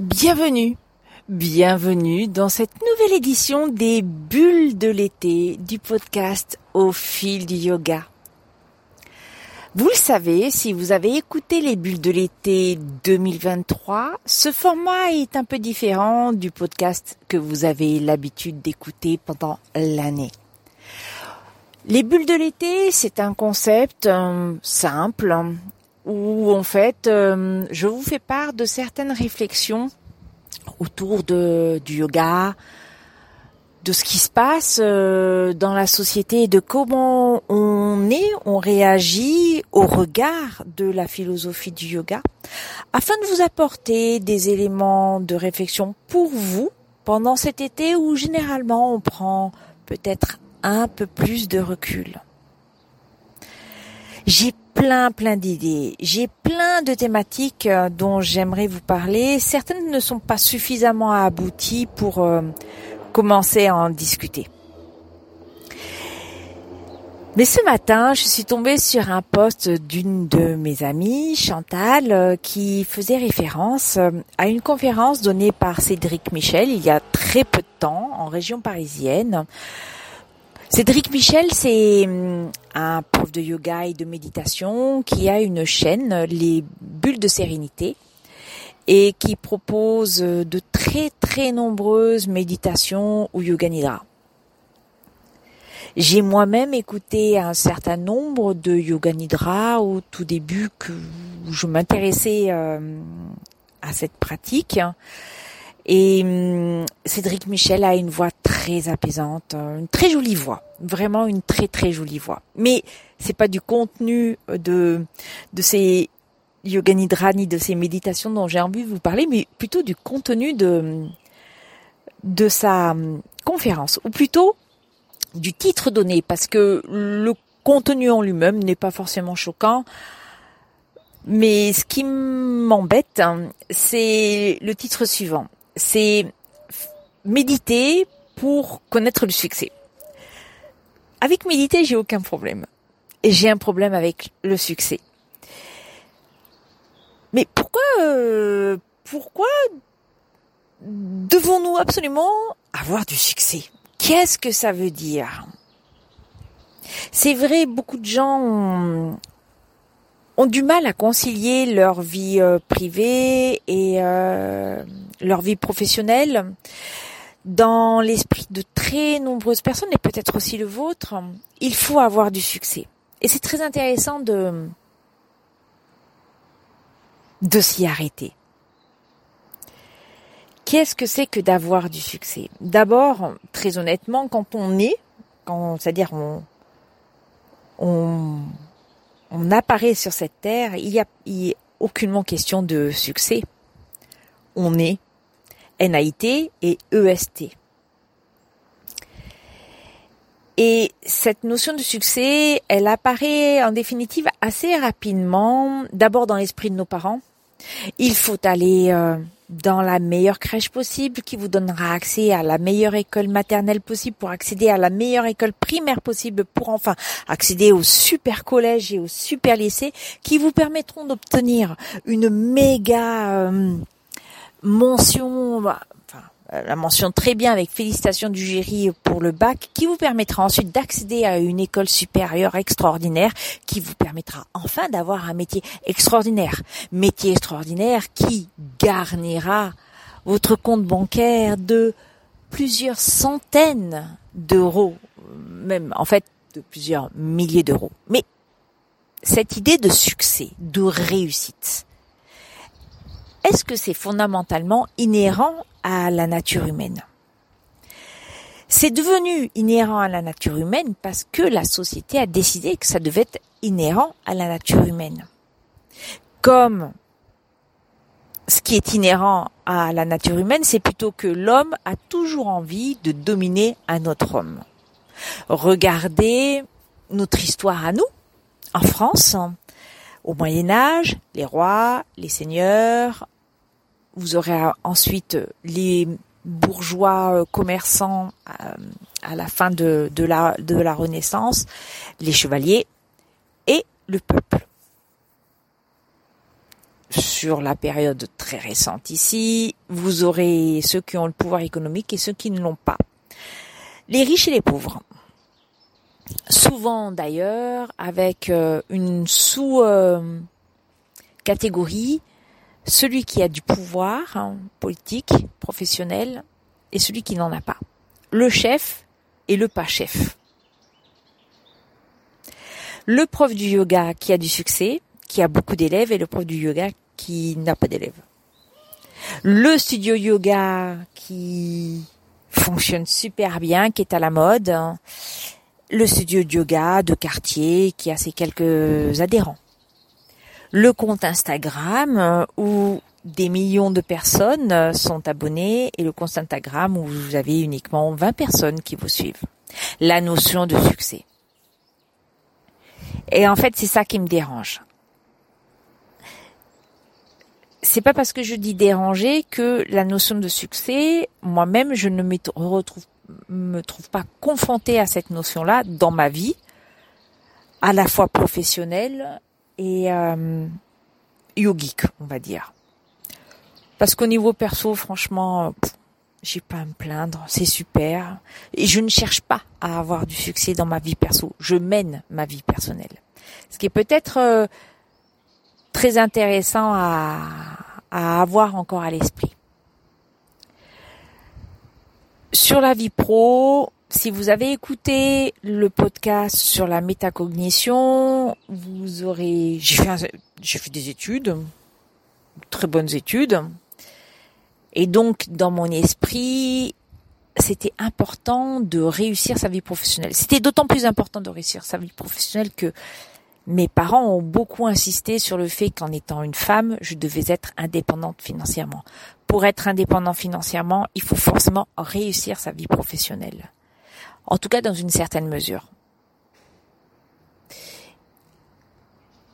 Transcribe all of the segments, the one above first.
Bienvenue, bienvenue dans cette nouvelle édition des bulles de l'été du podcast au fil du yoga. Vous le savez, si vous avez écouté les bulles de l'été 2023, ce format est un peu différent du podcast que vous avez l'habitude d'écouter pendant l'année. Les bulles de l'été, c'est un concept euh, simple où en fait euh, je vous fais part de certaines réflexions autour de, du yoga, de ce qui se passe euh, dans la société de comment on est, on réagit au regard de la philosophie du yoga, afin de vous apporter des éléments de réflexion pour vous pendant cet été où généralement on prend peut-être un peu plus de recul. J'ai plein plein d'idées. J'ai plein de thématiques euh, dont j'aimerais vous parler. Certaines ne sont pas suffisamment abouties pour euh, commencer à en discuter. Mais ce matin, je suis tombée sur un post d'une de mes amies, Chantal, euh, qui faisait référence à une conférence donnée par Cédric Michel il y a très peu de temps en région parisienne Cédric Michel, c'est hum, un prof de yoga et de méditation qui a une chaîne, les bulles de sérénité, et qui propose de très très nombreuses méditations ou yoga nidra. J'ai moi-même écouté un certain nombre de yoga nidra au tout début que je m'intéressais euh, à cette pratique. Et hum, Cédric Michel a une voix apaisante, une très jolie voix, vraiment une très très jolie voix. Mais c'est pas du contenu de de ces yoga nidra ni de ces méditations dont j'ai envie de vous parler, mais plutôt du contenu de sa hum, conférence, ou plutôt du titre donné, parce que le contenu en lui-même n'est pas forcément choquant. Mais ce qui m'embête, hein, c'est le titre suivant c'est méditer pour connaître le succès. Avec méditer, j'ai aucun problème. Et j'ai un problème avec le succès. Mais pourquoi, euh, pourquoi devons-nous absolument avoir du succès? Qu'est-ce que ça veut dire? C'est vrai, beaucoup de gens ont, du mal à concilier leur vie euh, privée et euh, leur vie professionnelle. Dans l'esprit de très nombreuses personnes, et peut-être aussi le vôtre, il faut avoir du succès. Et c'est très intéressant de, de s'y arrêter. Qu'est-ce que c'est que d'avoir du succès? D'abord, très honnêtement, quand on est, quand, c'est-à-dire on, on on apparaît sur cette terre, il n'y a, a aucunement question de succès. On est NAIT et EST. Et cette notion de succès, elle apparaît en définitive assez rapidement, d'abord dans l'esprit de nos parents. Il faut aller euh, dans la meilleure crèche possible qui vous donnera accès à la meilleure école maternelle possible pour accéder à la meilleure école primaire possible pour enfin accéder au super collège et au super lycée qui vous permettront d'obtenir une méga mention euh, la mention très bien avec félicitations du jury pour le bac, qui vous permettra ensuite d'accéder à une école supérieure extraordinaire, qui vous permettra enfin d'avoir un métier extraordinaire. Métier extraordinaire qui garnira votre compte bancaire de plusieurs centaines d'euros, même en fait de plusieurs milliers d'euros. Mais cette idée de succès, de réussite, est-ce que c'est fondamentalement inhérent à la nature humaine? C'est devenu inhérent à la nature humaine parce que la société a décidé que ça devait être inhérent à la nature humaine. Comme ce qui est inhérent à la nature humaine, c'est plutôt que l'homme a toujours envie de dominer un autre homme. Regardez notre histoire à nous, en France, au Moyen Âge, les rois, les seigneurs, vous aurez ensuite les bourgeois euh, commerçants euh, à la fin de, la, Renaissance, les chevaliers et le peuple. sur la période très récente ici, vous aurez ceux qui ont le pouvoir économique et ceux qui ne l'ont pas. Les riches et les pauvres. Souvent d'ailleurs avec euh, une sous-catégorie, celui qui a du pouvoir hein, politique, professionnel, et celui qui n'en a pas. Le chef et le pas chef. Le prof du yoga qui a du succès, qui a beaucoup d'élèves, et le prof du yoga qui n'a pas d'élèves. Le studio yoga qui fonctionne super bien, qui est à la mode. Le studio yoga de quartier qui a ses quelques adhérents. Le compte Instagram où des millions de personnes sont abonnées et le compte Instagram où vous avez uniquement 20 personnes qui vous suivent. La notion de succès. Et en fait, c'est ça qui me dérange c'est pas parce que je dis déranger que la notion de succès, moi-même, je ne me retrouve, me trouve pas confrontée à cette notion-là dans ma vie, à la fois professionnelle et euh, yogique, on va dire. Parce qu'au niveau perso, franchement, j'ai pas à me plaindre, c'est super. Et je ne cherche pas à avoir du succès dans ma vie perso. Je mène ma vie personnelle. Ce qui est peut-être euh, très intéressant à, à avoir encore à l'esprit. Sur la vie pro, si vous avez écouté le podcast sur la métacognition, vous aurez, j'ai fait, des études, très bonnes études, et donc dans mon esprit, c'était important de réussir sa vie professionnelle. C'était d'autant plus important de réussir sa vie professionnelle que mes parents ont beaucoup insisté sur le fait qu'en étant une femme, je devais être indépendante financièrement. Pour être indépendant financièrement, il faut forcément réussir sa vie professionnelle. En tout cas, dans une certaine mesure.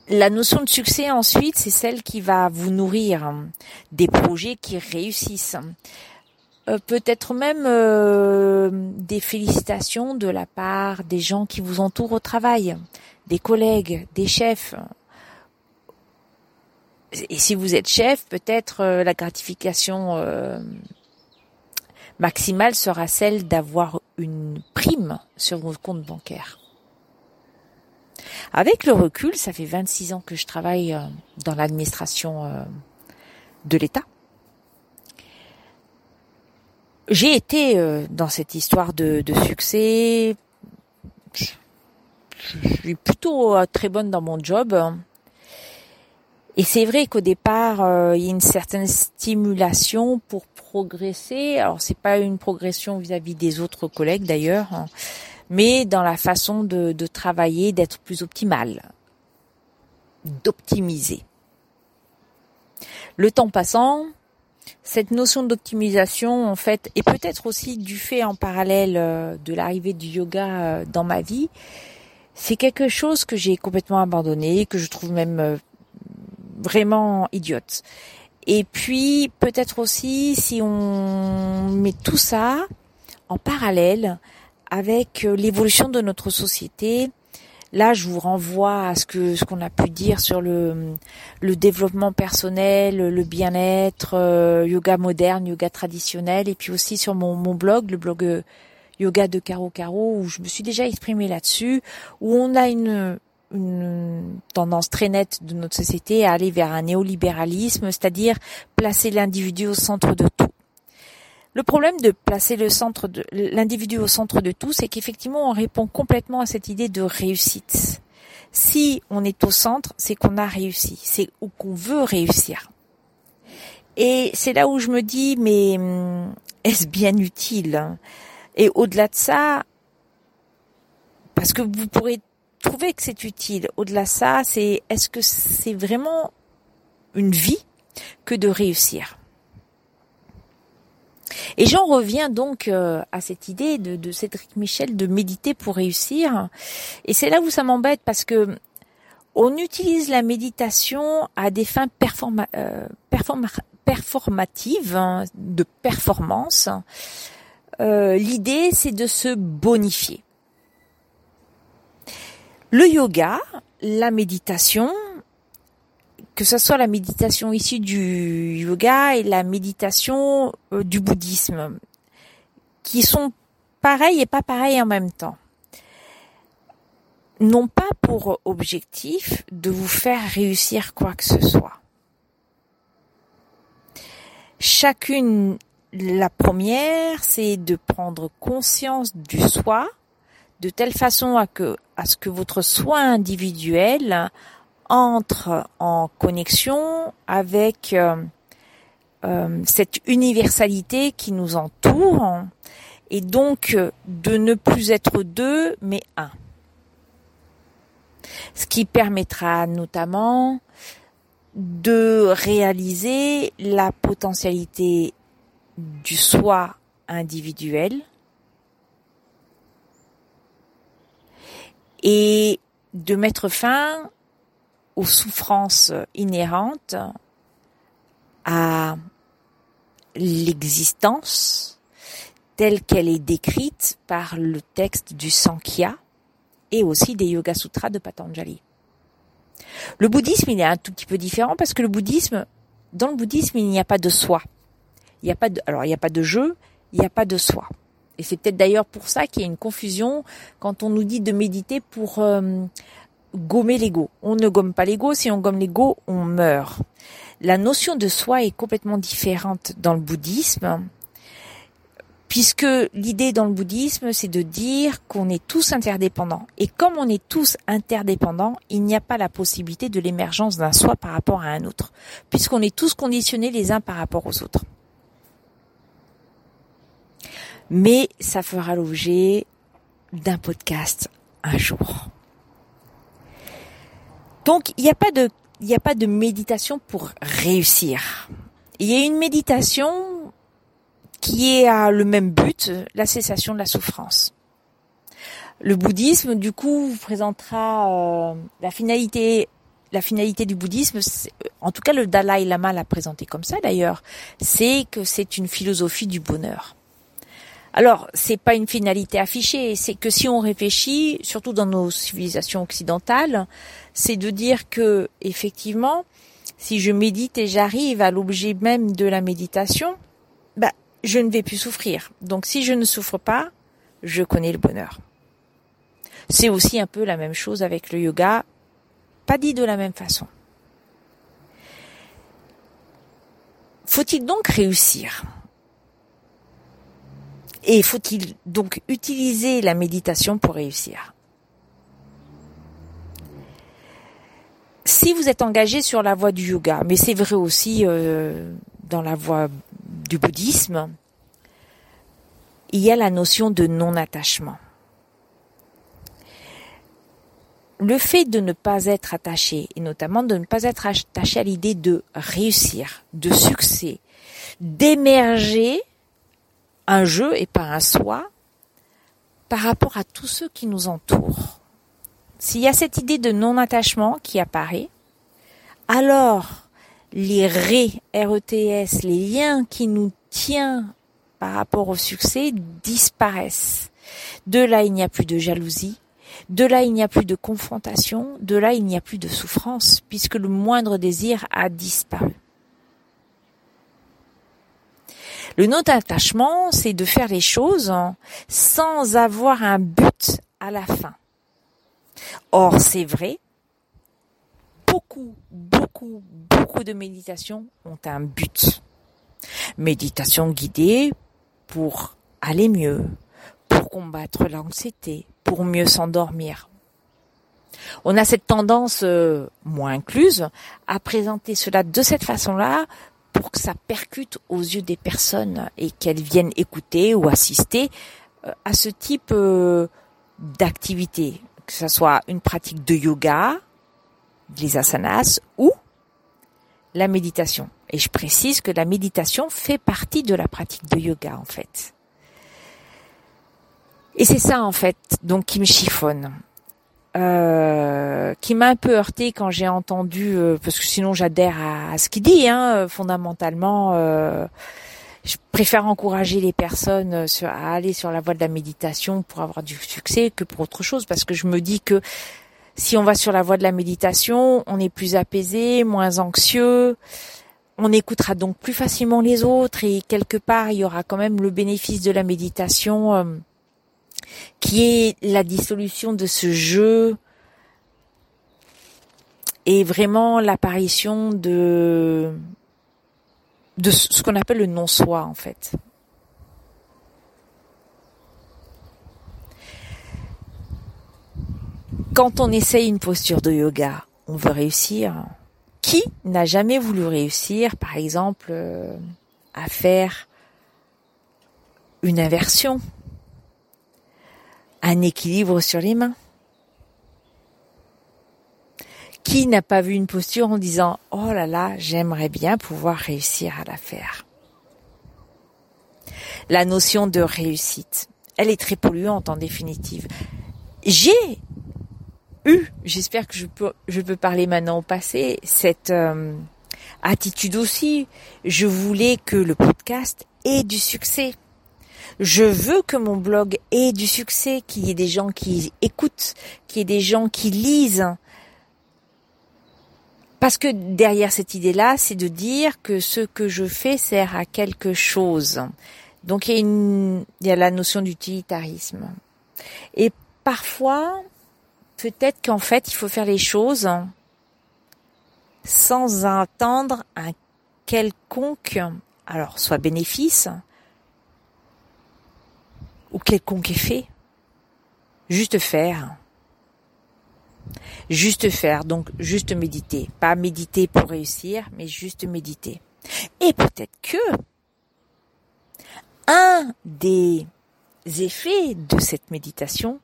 La notion de succès ensuite, c'est celle qui va vous nourrir des projets qui réussissent. Euh, peut-être même euh, des félicitations de la part des gens qui vous entourent au travail des collègues, des chefs. Et si vous êtes chef, peut-être euh, la gratification maximale sera celle d'avoir une prime sur vos comptes bancaires. Avec le recul, ça fait 26 ans que je travaille euh, dans l'administration de l'État. J'ai été dans cette histoire de, succès je suis plutôt euh, très bonne dans mon job. Et c'est vrai qu'au départ, euh, il y a une certaine stimulation pour progresser. Alors c'est pas une progression vis-à-vis des autres collègues d'ailleurs, hein, mais dans la façon de, travailler, d'être plus optimal, d'optimiser. Le temps passant, cette notion d'optimisation en fait, et peut-être aussi du fait en parallèle euh, de l'arrivée du yoga dans ma vie, c'est quelque chose que j'ai complètement abandonné, que je trouve même euh, vraiment idiote. Et puis peut-être aussi si on met tout ça en parallèle avec euh, l'évolution de notre société, là je vous renvoie à ce que ce qu'on a pu dire sur le le développement personnel, le bien-être, euh, yoga moderne, yoga traditionnel, et puis aussi sur mon, mon blog, le blog yoga de Caro Caro, où je me suis déjà exprimée là-dessus, où on a une, une tendance très nette de notre société à aller vers un néolibéralisme, c'est-à-dire placer l'individu au centre de tout. Le problème de placer le centre de l'individu au centre de tout, c'est qu'effectivement on répond complètement à cette idée de réussite. Si on est au centre, c'est qu'on a réussi, c'est ou qu'on veut réussir. Et c'est là où je me dis, mais hum, est-ce bien utile? Et au-delà de ça, parce que vous pourrez trouver que c'est utile, au-delà de ça, c'est est-ce que c'est vraiment une vie que de réussir? Et j'en reviens donc euh, à cette idée de, Cédric Michel de méditer pour réussir. Et c'est là où ça m'embête parce que on utilise la méditation à des fins euh, performatives, hein, de performance, euh, l'idée c'est de se bonifier. Le yoga, la méditation, que ce soit la méditation issue du yoga et la méditation euh, du bouddhisme, qui sont pareils et pas pareils en même temps, n'ont pas pour objectif de vous faire réussir quoi que ce soit. Chacune, la première, c'est de prendre conscience du soi de telle façon à que, à ce que votre soi individuel entre en connexion avec euh, euh, cette universalité qui nous entoure et donc de ne plus être deux mais un. Ce qui permettra notamment de réaliser la potentialité du soi individuel et de mettre fin aux souffrances inhérentes à l'existence telle qu'elle est décrite par le texte du Sankhya et aussi des Yoga Sutras de Patanjali. Le bouddhisme, il est un tout petit peu différent parce que le bouddhisme, dans le bouddhisme, il n'y a pas de soi. Il n'y a pas de, alors il n'y a pas de jeu, il n'y a pas de soi. Et c'est peut-être d'ailleurs pour ça qu'il y a une confusion quand on nous dit de méditer pour euh, gommer l'ego. On ne gomme pas l'ego, si on gomme l'ego, on meurt. La notion de soi est complètement différente dans le bouddhisme, puisque l'idée dans le bouddhisme, c'est de dire qu'on est tous interdépendants. Et comme on est tous interdépendants, il n'y a pas la possibilité de l'émergence d'un soi par rapport à un autre, puisqu'on est tous conditionnés les uns par rapport aux autres. Mais ça fera l'objet d'un podcast un jour. Donc, il n'y a pas de, il a pas de méditation pour réussir. Il y a une méditation qui est à le même but, la cessation de la souffrance. Le bouddhisme, du coup, vous présentera euh, la finalité. La finalité du bouddhisme, en tout cas le Dalai Lama l'a présenté comme ça d'ailleurs, c'est que c'est une philosophie du bonheur. Alors, c'est pas une finalité affichée, c'est que si on réfléchit, surtout dans nos civilisations occidentales, c'est de dire que effectivement, si je médite et j'arrive à l'objet même de la méditation, bah, je ne vais plus souffrir. Donc, si je ne souffre pas, je connais le bonheur. C'est aussi un peu la même chose avec le yoga, pas dit de la même façon. Faut-il donc réussir? Et faut-il donc utiliser la méditation pour réussir? Si vous êtes engagé sur la voie du yoga, mais c'est vrai aussi euh, dans la voie du bouddhisme, il y a la notion de non-attachement. Le fait de ne pas être attaché, et notamment de ne pas être attaché à l'idée de réussir, de succès, d'émerger un jeu et pas un soi par rapport à tous ceux qui nous entourent. S'il y a cette idée de non-attachement qui apparaît, alors les RETS, les liens qui nous tiennent par rapport au succès disparaissent. De là, il n'y a plus de jalousie. De là, il n'y a plus de confrontation. De là, il n'y a plus de souffrance, puisque le moindre désir a disparu. Le non-attachement, c'est de faire les choses sans avoir un but à la fin. Or, c'est vrai, beaucoup, beaucoup, beaucoup de méditations ont un but. Méditation guidée pour aller mieux, pour combattre l'anxiété, pour mieux s'endormir. On a cette tendance euh, moins incluse à présenter cela de cette façon-là pour que ça percute aux yeux des personnes et qu'elles viennent écouter ou assister euh, à ce type euh, d'activité, que ce soit une pratique de yoga, les asanas ou la méditation. Et je précise que la méditation fait partie de la pratique de yoga en fait. Et c'est ça en fait donc qui me chiffonne. Euh, qui m'a un peu heurté quand j'ai entendu, euh, parce que sinon j'adhère à, ce qu'il dit, hein, euh, fondamentalement. je préfère encourager les personnes à aller sur la voie de la méditation pour avoir du succès que pour autre chose, parce que je me dis que Si on va sur la voie de la méditation, on est plus apaisé, moins anxieux, on écoutera donc plus facilement les autres et quelque part il y aura quand même le bénéfice de la méditation euh, qui est la dissolution de ce jeu et vraiment l'apparition de ce qu'on appelle le non-soi en fait. Quand on essaye une posture de yoga, on veut réussir. Qui n'a jamais voulu réussir, par exemple, euh, à faire une inversion, un équilibre sur les mains Qui n'a pas vu une posture en disant ⁇ Oh là là, j'aimerais bien pouvoir réussir à la faire ⁇ La notion de réussite, elle est très polluante en définitive. J'ai eu, j'espère que je peux, parler maintenant au passé, cette euh, attitude aussi. Je voulais que le podcast ait du succès. Je veux que mon blog ait du succès, qu'il y ait des gens qui écoutent, qu'il y ait des gens qui lisent. Parce que derrière cette idée-là, c'est de dire que ce que je fais sert à quelque chose. Donc il y a, il y a la notion d'utilitarisme. Et parfois, peut-être qu'en fait, il faut faire les choses sans attendre un quelconque, alors soit bénéfice ou quelconque effet. Juste faire. Juste faire, donc juste méditer. Pas méditer pour réussir, mais juste méditer. Et peut-être que un des effets de cette méditation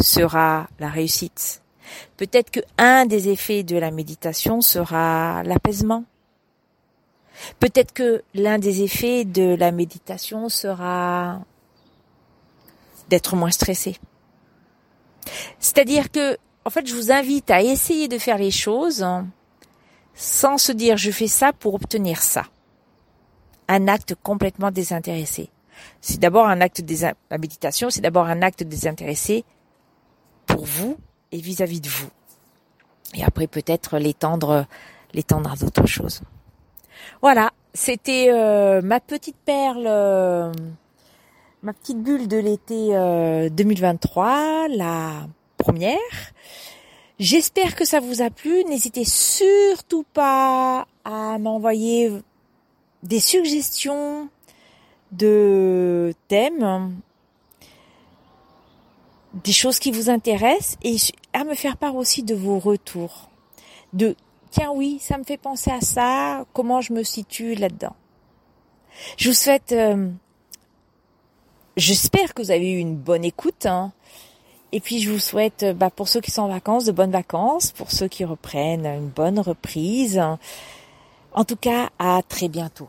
sera la réussite. Peut-être que un des effets de la méditation sera l'apaisement. Peut-être que l'un des effets de la méditation sera d'être moins stressé. C'est-à-dire que, en fait, je vous invite à essayer de faire les choses sans se dire je fais ça pour obtenir ça. Un acte complètement désintéressé. C'est d'abord un acte des la méditation, c'est d'abord un acte désintéressé pour vous et vis-à-vis de vous. Et après peut-être l'étendre, l'étendre à d'autres choses. Voilà, c'était euh, ma petite perle, euh, ma petite bulle de l'été 2023, euh, la première. J'espère que ça vous a plu. N'hésitez surtout pas à m'envoyer des suggestions de thèmes des choses qui vous intéressent et à me faire part aussi de vos retours. De tiens oui, ça me fait penser à ça, comment je me situe là-dedans? Je vous souhaite, euh, j'espère que vous avez eu une bonne écoute. Hein. Et puis je vous souhaite, bah, pour ceux qui sont en vacances, de bonnes vacances, pour ceux qui reprennent, une bonne reprise. En tout cas, à très bientôt.